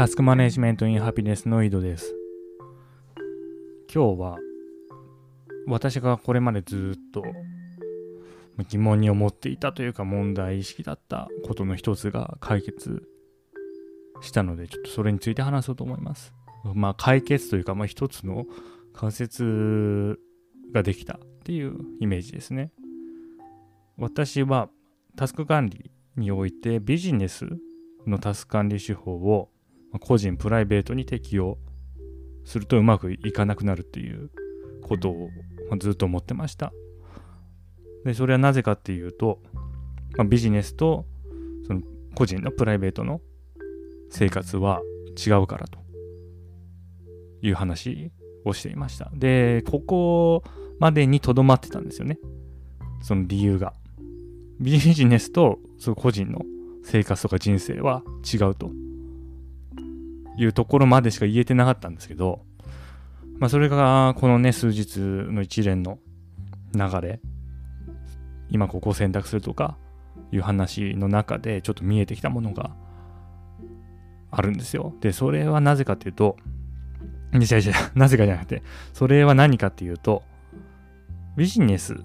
タスクマネジメントインハピネスの井戸です。今日は私がこれまでずっと疑問に思っていたというか問題意識だったことの一つが解決したのでちょっとそれについて話そうと思います。まあ解決というかまあ一つの仮説ができたっていうイメージですね。私はタスク管理においてビジネスのタスク管理手法を個人プライベートに適用するとうまくいかなくなるっていうことをずっと思ってました。でそれはなぜかっていうと、まあ、ビジネスとその個人のプライベートの生活は違うからという話をしていました。でここまでにとどまってたんですよね。その理由が。ビジネスとその個人の生活とか人生は違うというところまでしか言えてなかったんですけど、まあ、それがこのね数日の一連の流れ今ここを選択するとかいう話の中でちょっと見えてきたものがあるんですよ。でそれはなぜかっていうと違う違うなぜかじゃなくてそれは何かっていうとビジネスっ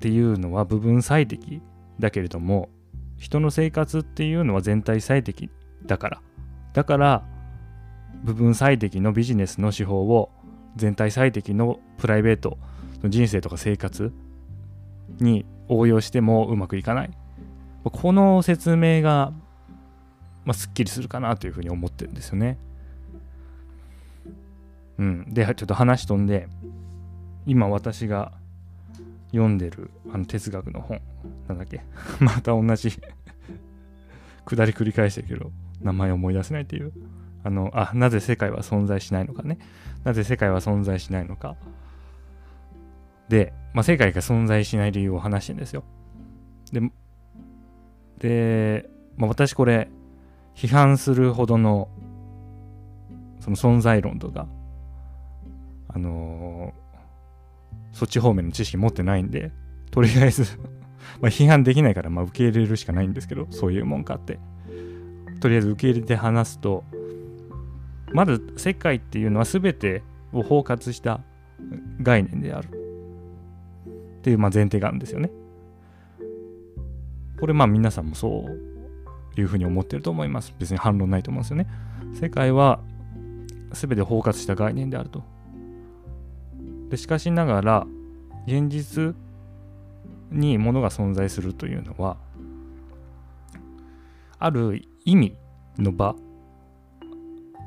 ていうのは部分最適だけれども人の生活っていうのは全体最適だからだから部分最適のビジネスの手法を全体最適のプライベートの人生とか生活に応用してもうまくいかない。この説明が、まあ、すっきりするかなというふうに思ってるんですよね。うん。でちょっと話飛んで今私が読んでるあの哲学の本なんだっけ？また同じ 下り繰り返してるけど名前思い出せないっていう。あのあなぜ世界は存在しないのかね。なぜ世界は存在しないのか。で、まあ、世界が存在しない理由を話してるんですよ。でで、まあ、私これ批判するほどのその存在論とかあのーそっち方面の知識持ってないんで、とりあえず ま批判できないから、ま、受け入れるしかないんですけど、そういうもんかって。とりあえず受け入れて話すと、まず世界っていうのは全てを包括した概念である。っていうまあ前提があるんですよね。これまあ皆さんもそういうふうに思ってると思います。別に反論ないと思うんですよね。世界は全て包括した概念であると。でしかしながら現実に物が存在するというのはある意味の場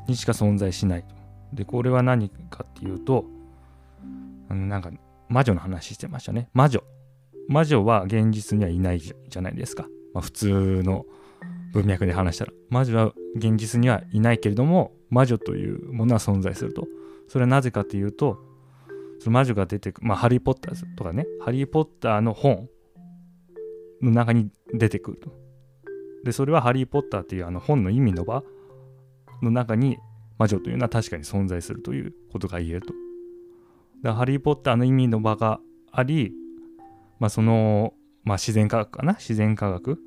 にしか存在しないと。でこれは何かっていうとなんか魔女の話してましたね。魔女。魔女は現実にはいないじゃないですか、まあ、普通の文脈で話したら。魔女は現実にはいないけれども魔女というものは存在すると。それはなぜかっていうとその魔女が出てくる、まあ、ハリー・ポッターとかね、ハリー・ポッターの本の中に出てくると。で、それはハリー・ポッターっていうあの本の意味の場の中に魔女というのは確かに存在するということが言えると。だからハリー・ポッターの意味の場があり、まあ、その、まあ、自然科学かな？自然科学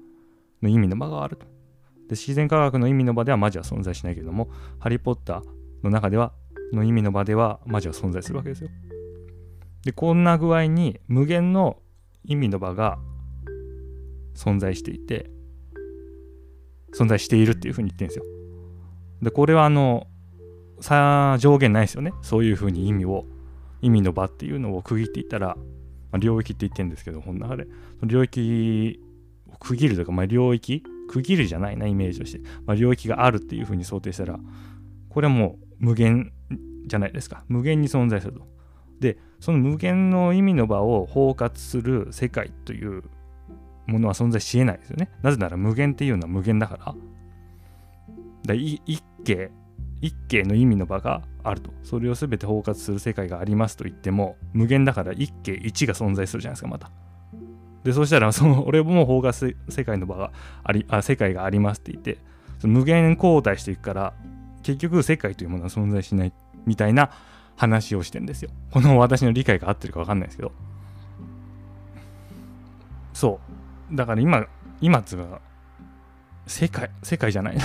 の意味の場があると。で、自然科学の意味の場では魔女は存在しないけれども、ハリー・ポッターの中では、の意味の場では魔女は存在するわけですよ。でこんな具合に無限の意味の場が存在していて存在しているっていうふうに言ってるんですよ。でこれはあのさ上限ないですよねそういうふうに意味を意味の場っていうのを区切っていったら、まあ、領域って言ってるんですけど本の中で領域を区切るとか、まあ、領域区切るじゃないなイメージとして、まあ、領域があるっていうふうに想定したらこれはもう無限じゃないですか無限に存在すると。でその無限の意味の場を包括する世界というものは存在しえないですよね。なぜなら無限っていうのは無限だから。だ一景一景の意味の場があると。それを全て包括する世界がありますと言っても無限だから一景一が存在するじゃないですかまた。でそうしたら その俺も包括世界の場がありあ世界がありますって言って無限交代していくから結局世界というものは存在しないみたいな話をしてんですよ。この私の理解が合ってるか分かんないですけど。そう。だから今、今つうか、世界、世界じゃないな。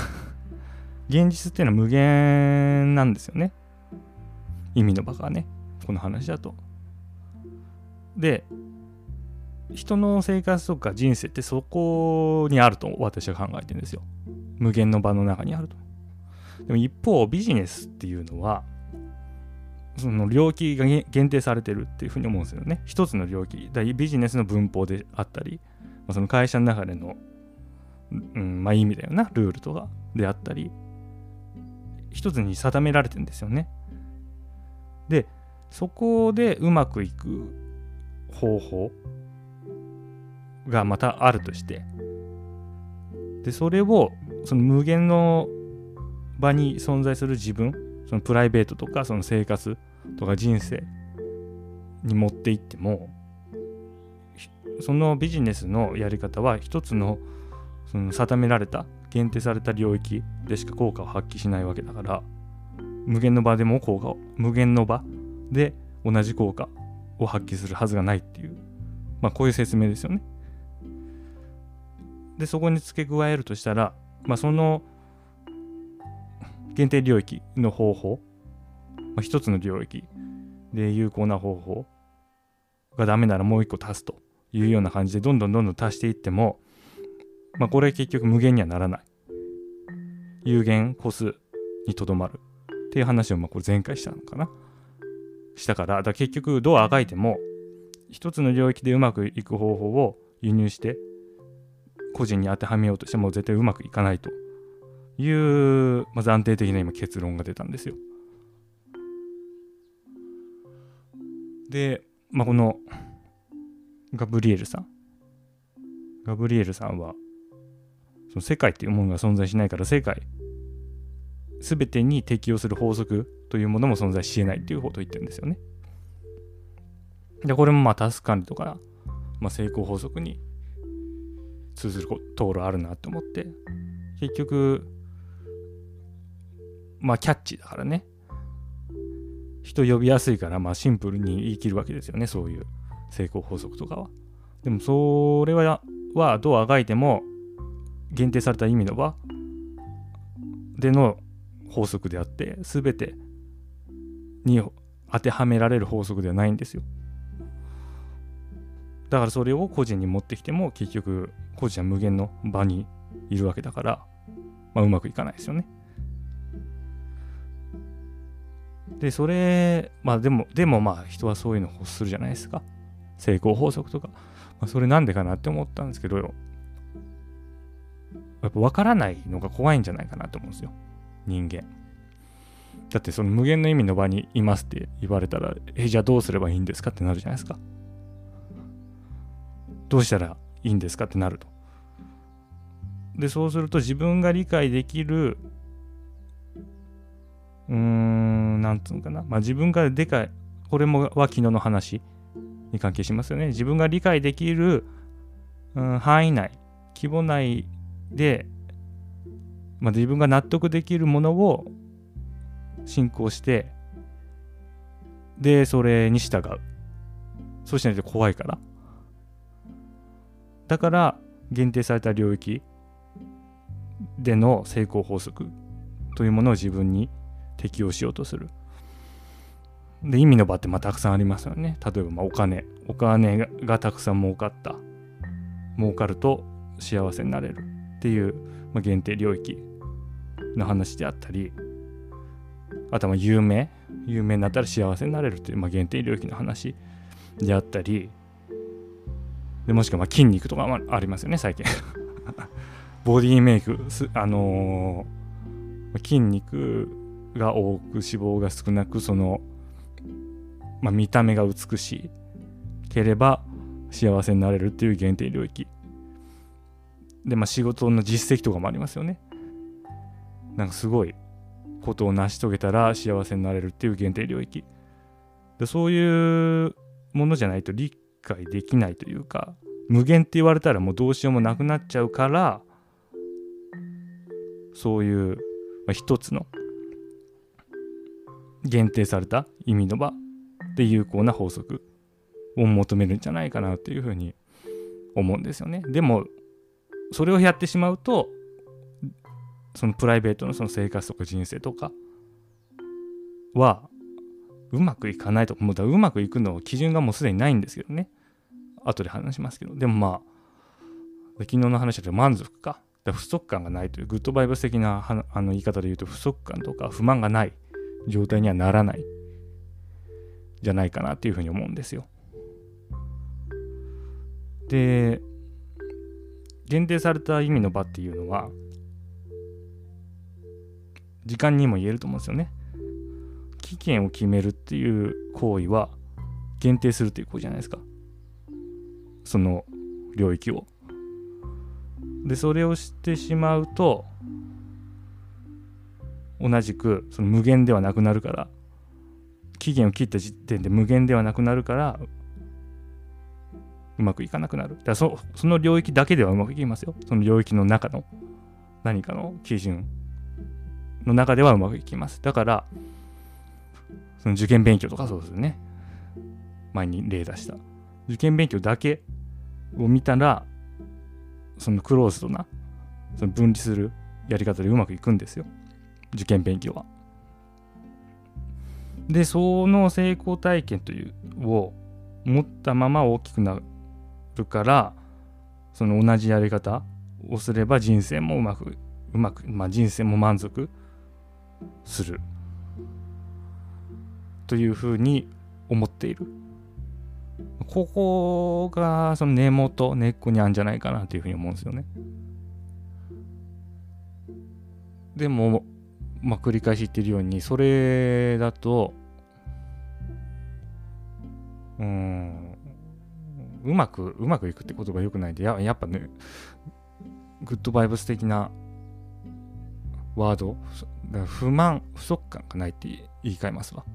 現実っていうのは無限なんですよね。意味の場がね。この話だと。で人の生活とか人生ってそこにあると私は考えてるんですよ。無限の場の中にあると。でも一方ビジネスっていうのはその領域が限定されてるっていうふうに思うんですよね。一つの領域。だビジネスの文法であったり、まあ、その会社の中での、うん、まあ意味だよな。ルールとかであったり。一つに定められてんですよね。でそこでうまくいく方法がまたあるとしてでそれをその無限の場に存在する自分そのプライベートとかその生活とか人生に持っていってもそのビジネスのやり方は一つのその定められた限定された領域でしか効果を発揮しないわけだから無限の場でも効果を無限の場で同じ効果を発揮するはずがないっていうまあこういう説明ですよね。でそこに付け加えるとしたら、まあ、その限定領域の方法、まあ、一つの領域で有効な方法がダメならもう一個足すというような感じでどんどんどんどん足していっても、まあ、これ結局無限にはならない有限個数にとどまるっていう話をまあこれ前回したのかなしたからだから結局どうあがいても一つの領域でうまくいく方法を輸入して個人に当てはめようとしても絶対うまくいかないという、まず安定的な今結論が出たんですよ。で、まあ、このガブリエルさん。ガブリエルさんは、その世界っていうものが存在しないから世界全てに適用する法則というものも存在しえないっていうことを言ってるんですよね。で、これもまあタスク管理とか、まあ、成功法則に通ずるところあるなって思って結局まあキャッチだからね人呼びやすいからまあシンプルに言い切るわけですよねそういう成功法則とかはでもそれははどうあがいても限定された意味の場での法則であって全てに当てはめられる法則ではないんですよだからそれを個人に持ってきても結局個人は無限の場にいるわけだから、まあ、うまくいかないですよね。で、それ、まあでも、でもまあ人はそういうのを欲するじゃないですか。成功法則とか。まあ、それなんでかなって思ったんですけど、やっぱ分からないのが怖いんじゃないかなと思うんですよ。人間。だってその無限の意味の場にいますって言われたら、え、じゃあどうすればいいんですかってなるじゃないですか。どうしたらいいんですかってなると。で、そうすると自分が理解できる、うーん、なんつうのかな。まあ自分がでかい、これもは昨日の話に関係しますよね。自分が理解できる、うん、範囲内、規模内で、まあ、自分が納得できるものを信仰して、で、それに従う。そうしないと怖いから。だから限定された領域での成功法則というものを自分に適用しようとする。で意味の場ってまあたくさんありますよね。例えばまお金。お金がたくさん儲かった。儲かると幸せになれるっていう、まあ、限定領域の話であったり、あとは有名。有名になったら幸せになれるっていう、まあ、限定領域の話であったり、でもしくはま筋肉とかもありますよね、最近。ボディメイク、あのー、筋肉が多く脂肪が少なく、その、まあ、見た目が美しければ幸せになれるっていう限定領域。で、まあ、仕事の実績とかもありますよね。なんかすごいことを成し遂げたら幸せになれるっていう限定領域。でそういうものじゃないと理解できないというか無限って言われたらもうどうしようもなくなっちゃうからそういう、まあ、一つの限定された意味の場で有効な法則を求めるんじゃないかなっていうふうに思うんですよね。でもそれをやってしまうとそのプライベートのその生活とか人生とかはうまくいかないと。思うだうまくいくの基準がもうすでにないんですけどね。後で話しますけど。でもまあ昨日の話だと満足か。だ不足感がないというグッドバイブス的なあの言い方で言うと不足感とか不満がない状態にはならない。じゃないかなっていうふうに思うんですよ。で限定された意味の場っていうのは時間にも言えると思うんですよね。期限を決めるっていう行為は限定するっていう行為じゃないですか。その領域を。でそれをしてしまうと同じくその無限ではなくなるから期限を切った時点で無限ではなくなるからうまくいかなくなる。だそその領域だけではうまくいきますよ。その領域の中の何かの基準の中ではうまくいきます。だから、その受験勉強とかそうですよね。前に例出した。受験勉強だけを見たら、そのクローズドな、その分離するやり方でうまくいくんですよ。受験勉強は。で、その成功体験というを持ったまま大きくなるるから、その同じやり方をすれば人生もうまく、うまく、まあ人生も満足する。というふうに思っている。ここがその根元、根っこにあるんじゃないかなというふうに思うんですよね。でも、まあ、繰り返し言ってるように、それだと、うん、うまく、うまくいくって言葉よくないで、ややっぱね、グッドバイブス的なワード、不満、不足感がないって言い換えますわ。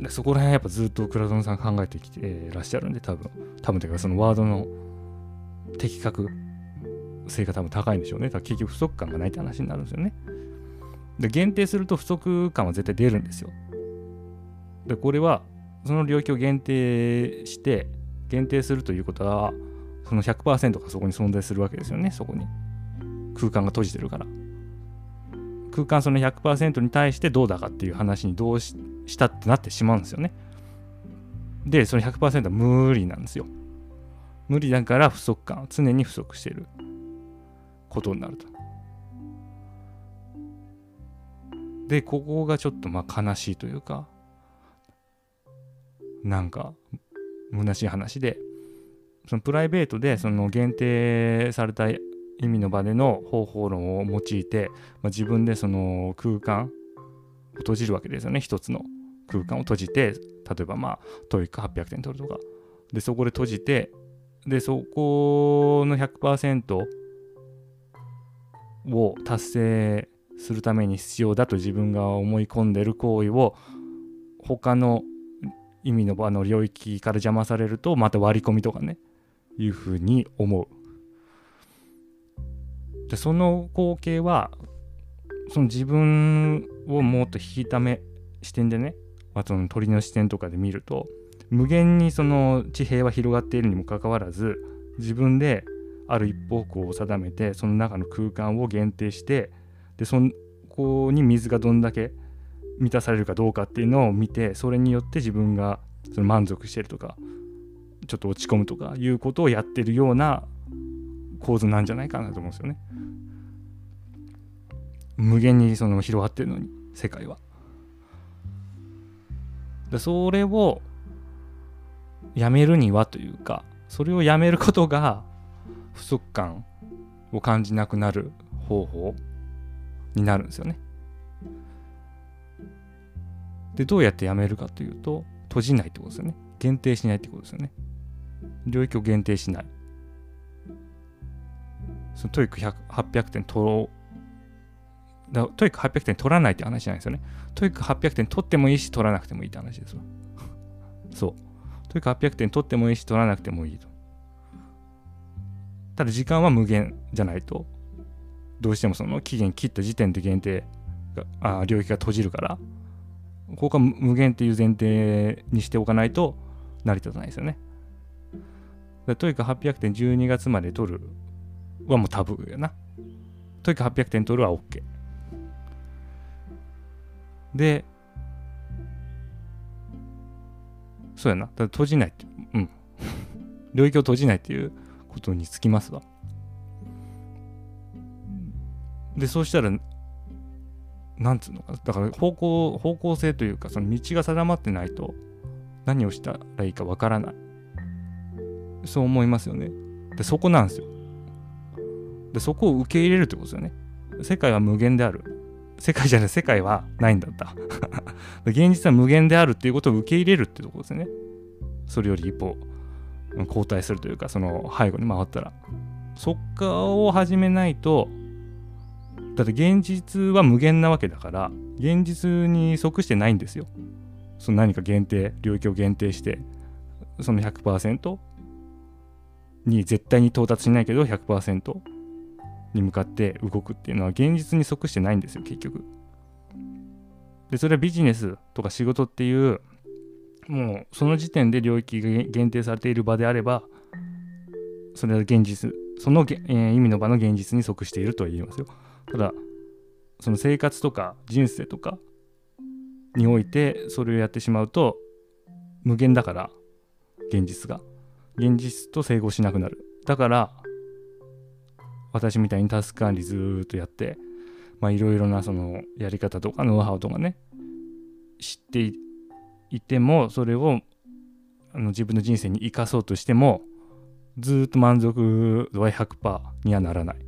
でそこら辺やっぱずっと倉園さん考えてきてらっしゃるんで多分。多分というかそのワードの的確性が多分高いんでしょうね。だから結局不足感がないって話になるんですよね。で限定すると不足感は絶対出るんですよ。でこれはその領域を限定して限定するということはその100%がそこに存在するわけですよねそこに空間が閉じてるから空間その100%に対してどうだかっていう話にどうししたってなってしまうんですよね。で、その100%は無理なんですよ。無理だから不足感、常に不足していることになると。で、ここがちょっとまあ悲しいというか、なんか、虚しい話で、そのプライベートでその限定された意味の場での方法論を用いて、まあ、自分でその空間を閉じるわけですよね。一つの空間を閉じて例えばまあ TOEIC 800点取るとか。でそこで閉じてでそこの100%を達成するために必要だと自分が思い込んでる行為を他の意味の場の領域から邪魔されるとまた割り込みとかねいうふうに思う。でその光景はその自分をもっと引きため視点でねまあ、その鳥の視点とかで見ると無限にその地平は広がっているにもかかわらず自分である一方向を定めてその中の空間を限定してでそこに水がどんだけ満たされるかどうかっていうのを見てそれによって自分がその満足してるとかちょっと落ち込むとかいうことをやってるような構図なんじゃないかなと思うんですよね。無限にその広がってるのに世界は。でそれをやめるにはというかそれをやめることが不足感を感じなくなる方法になるんですよね。でどうやってやめるかというと閉じないってことですよね。限定しないってことですよね。領域を限定しない。その TOEIC 800点取ろうだ TOEIC 800点取らないって話じゃないですよね。TOEIC 800点取ってもいいし、取らなくてもいいって話ですわ。そう。 TOEIC 800点取ってもいいし、取らなくてもいいと。ただ時間は無限じゃないと、どうしてもその期限切った時点で限定が、あ領域が閉じるから、ここは無限っていう前提にしておかないと成り立たないですよね。 TOEIC 800点12月まで取るはもうタブーやな。TOEIC 800点取るは OK でそうやな。だ閉じないってうん。領域を閉じないっていうことにつきますわ。でそうしたらなんつうのかだから方向方向性というかその道が定まってないと何をしたらいいかわからない。そう思いますよね。でそこなんですよ。でそこを受け入れるってことですよね。世界は無限である。世界じゃない世界はないんだった。現実は無限であるっていうことを受け入れるってとこですね。それより一歩後退するというかその背後に回ったら。そっかを始めないとだって現実は無限なわけだから現実に即してないんですよ。その何か限定領域を限定してその100%に絶対に到達しないけど100%に向かって動くっていうのは現実に即してないんですよ結局。でそれはビジネスとか仕事っていうもうその時点で領域が限定されている場であればそれは現実その、えー、意味の場の現実に即していると言えますよ。ただその生活とか人生とかにおいてそれをやってしまうと無限だから現実が。現実と整合しなくなる。だから私みたいにタスク管理ずっとやってまあいろいろなそのやり方とかノウハウとかね知っていてもそれをあの自分の人生に生かそうとしてもずっと満足度は100%にはならない。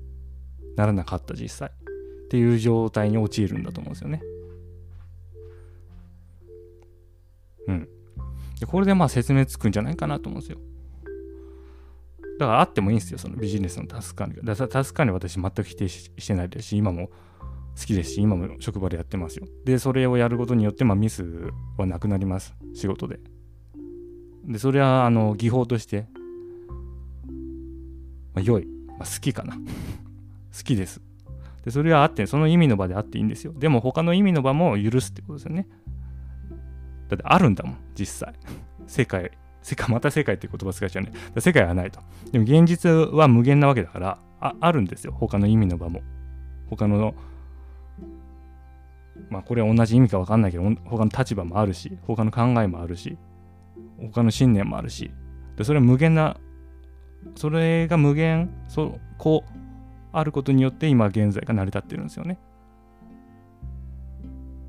ならなかった実際っていう状態に陥るんだと思うんですよねうんでこれでまあ説明つくんじゃないかなと思うんですよだからあってもいいんですよ、そのビジネスのタスク管理が。だタスク管理私全く否定してないですし、今も好きですし、今も職場でやってますよ。で、それをやることによって、まあ、ミスはなくなります、仕事で。で、それは、あの、技法として、まあ、良い。まあ、好きかな。好きです。で、それはあって、その意味の場であっていいんですよ。でも、他の意味の場も許すってことですよね。だってあるんだもん、実際。世界世界、また世界って言葉使っちゃうね。世界はないと。でも現実は無限なわけだからあ、あるんですよ。他の意味の場も。他の、まあこれは同じ意味か分かんないけど、他の立場もあるし、他の考えもあるし、他の信念もあるし、でそれは無限な、それが無限、そこう、あることによって今現在が成り立ってるんですよね。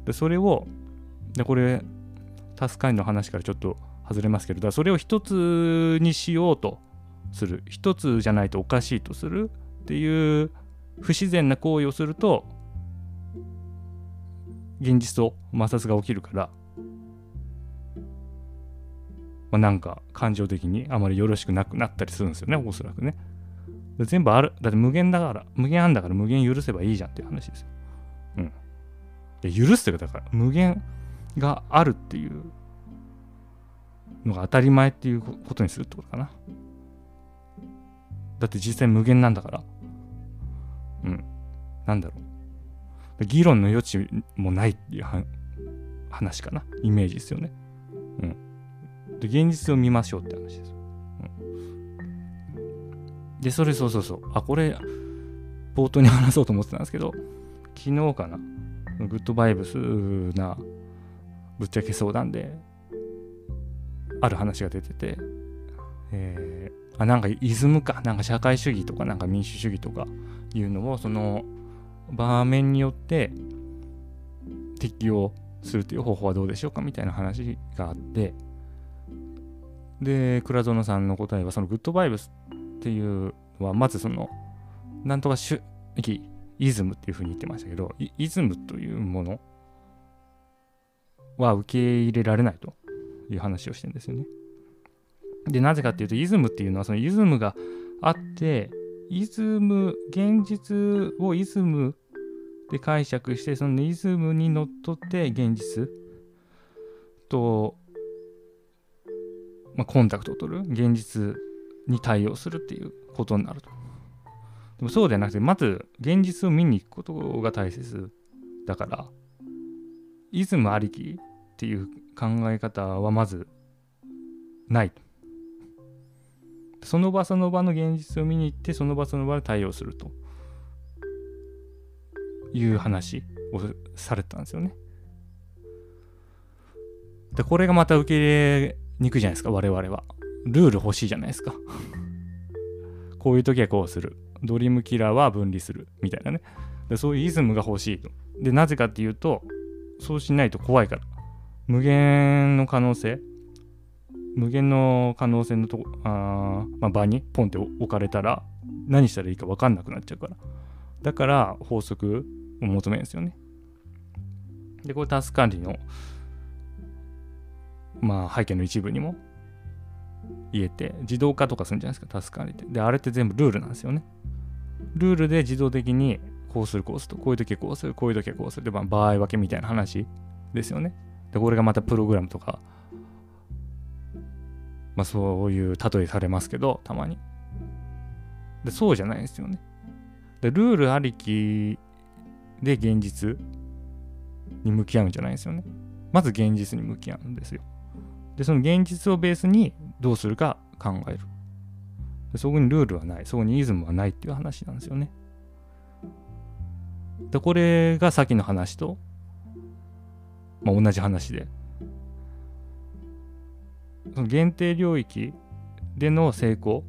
で、それを、で、これ、タスカイの話からちょっと外れますけどだそれを一つにしようとする一つじゃないとおかしいとするっていう不自然な行為をすると現実と摩擦が起きるから、まあ、なんか感情的にあまりよろしくなくなったりするんですよねおそらくね全部あるだって無限だから無限あんだから無限許せばいいじゃんっていう話ですようんで許すってだから無限があるっていうのが当たり前っていうことにするってことかな。だって実際無限なんだから。うん。なんだろう。議論の余地もないっていう話かな。イメージですよね。うん。で、現実を見ましょうって話です。で、それそうそうそう。あ、これ、冒頭に話そうと思ってたんですけど、昨日かな。グッドバイブスなぶっちゃけ相談である話が出てて、えー、あなんかイズムかなんか社会主義とかなんか民主主義とかいうのをその場面によって適用するという方法はどうでしょうかみたいな話があってで倉園さんの答えはそのグッドバイブスていうのはまずそのなんとか主義イズムっていうふうに言ってましたけどイズムというものは受け入れられないという話をしてるんですよね。で、なぜかっていうと、イズムっていうのは、そのイズムがあって、イズム、現実をイズムで解釈して、そのイズムにのっとって現実と、まあ、コンタクトを取る、現実に対応するっていうことになると。でもそうではなくて、まず現実を見に行くことが大切だから、イズムありきっていう考え方はまずないその場その場の現実を見に行ってその場その場で対応するという話をされたんですよね。で、これがまた受け入れにくいじゃないですか、我々は。ルール欲しいじゃないですか。こういう時はこうする。ドリームキラーは分離する。みたいなね。でそういうイズムが欲しいと。で、なぜかっていうと、そうしないと怖いから。無限の可能性無限の可能性のとあ、まあ、場にポンって置かれたら何したらいいか分かんなくなっちゃうからだから法則を求めるんですよねでこれタス管理のまあ背景の一部にも言えて自動化とかするんじゃないですか。タスク管理って。であれって全部ルールなんですよね。ルールで自動的にこうするこうすると。こういう時はこうする。こういう時はこうする。で、まあ、場合分けみたいな話ですよね。でこれがまたプログラムとか。まあそういう例えされますけどたまに。でそうじゃないですよね。でルールありきで現実に向き合うんじゃないですよね。まず現実に向き合うんですよ。でその現実をベースにどうするか考える。でそこにルールはない。そこにイズムはないっていう話なんですよね。でこれがさっきの話と、まあ、同じ話で。その限定領域での成功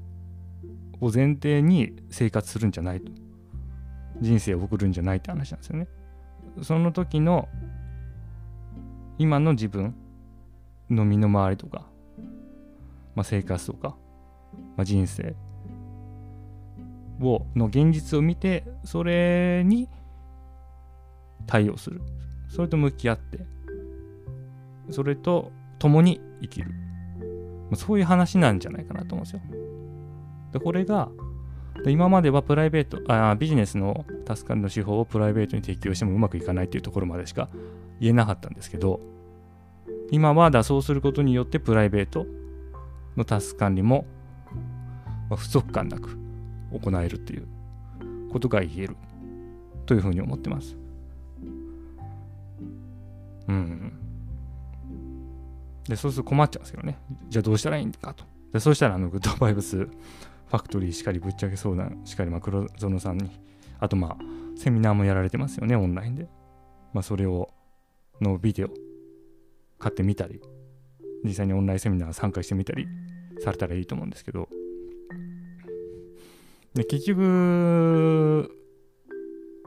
を前提に生活するんじゃないと。人生を送るんじゃないって話なんですよね。その時の今の自分。の身の回りとか、まあ、生活とか、まあ、人生をの現実を見てそれに対応する。それと向き合ってそれと共に生きる。そういう話なんじゃないかなと思うんですよ。でこれが今まではプライベートあビジネスの助かりの手法をプライベートに適用してもうまくいかないっていうところまでしか言えなかったんですけど今はだそうすることによってプライベートのタスク管理も、不足感なく行えるっていうことが言えるというふうに思ってます。うん。で、そうすると困っちゃうんですよね。じゃあどうしたらいいんかと。で、そうしたら、あの、グッドバイブスファクトリーしかり、ぶっちゃけ相談しかり、まあ、黒園さんに、あと、まあ、セミナーもやられてますよね、オンラインで。まあ、それを、のビデオ、買ってみたり、実際にオンラインセミナー参加してみたりされたらいいと思うんですけど、で結局、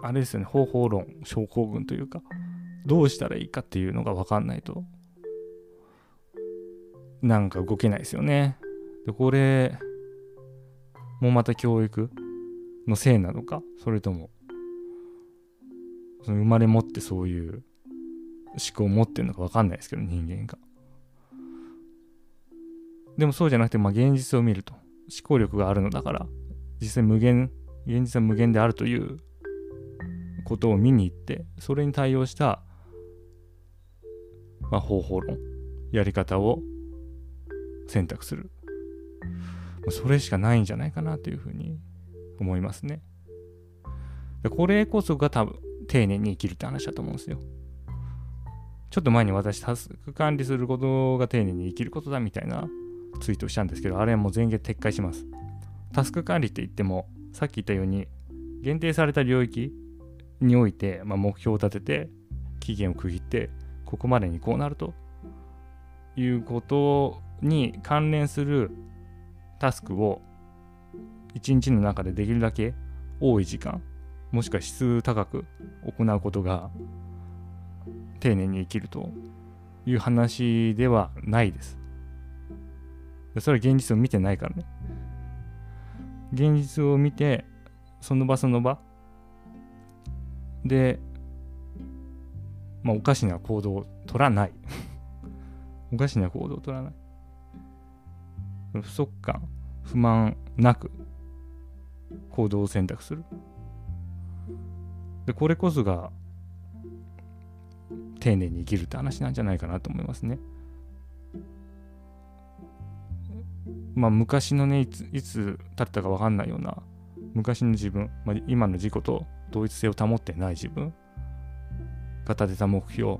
あれですよね、方法論、症候群というか、どうしたらいいかっていうのが分かんないと、なんか動けないですよね。で、これ、もまた教育のせいなのか、それとも、その生まれ持ってそういう思考を持ってるのか分かんないですけど、人間が。でもそうじゃなくて、まあ現実を見ると。思考力があるのだから、実際無限、現実は無限であるということを見に行って、それに対応した、まあ、方法論、やり方を選択する。それしかないんじゃないかなというふうに思いますね。これこそが多分丁寧に生きるって話だと思うんですよ。ちょっと前に私タスク管理することが丁寧に生きることだみたいなツイートしたんですけど、あれはもう全言撤回します。タスク管理って言っても、さっき言ったように、限定された領域において、まあ、目標を立てて、期限を区切って、ここまでにこうなるということに関連するタスクを一日の中でできるだけ多い時間もしくは質高く行うことが丁寧に生きるという話ではないです。それは現実を見てないからね。現実を見て、その場その場で、まあ、おかしな行動を取らない。おかしな行動を取らない。不足感、不満なく行動を選択する。で、これこそが丁寧に生きるって話なんじゃないかなと思いますね。まあ昔のね、いついつ経ったか分かんないような昔の自分、まあ、今の自己と同一性を保ってない自分が立てた目標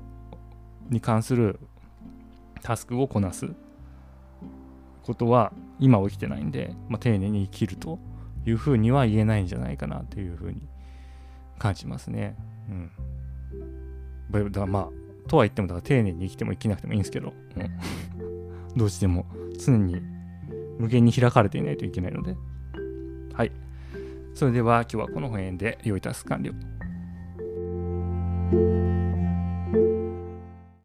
に関するタスクをこなすことは今起きてないんで、まあ、丁寧に生きるというふうには言えないんじゃないかなというふうに感じますね。うん。だまあとは言ってもだから丁寧に生きても生きなくてもいいんですけど、うん、どうしても常に無限に開かれていないといけないので。はい。それでは今日はこの辺で良いタス完了。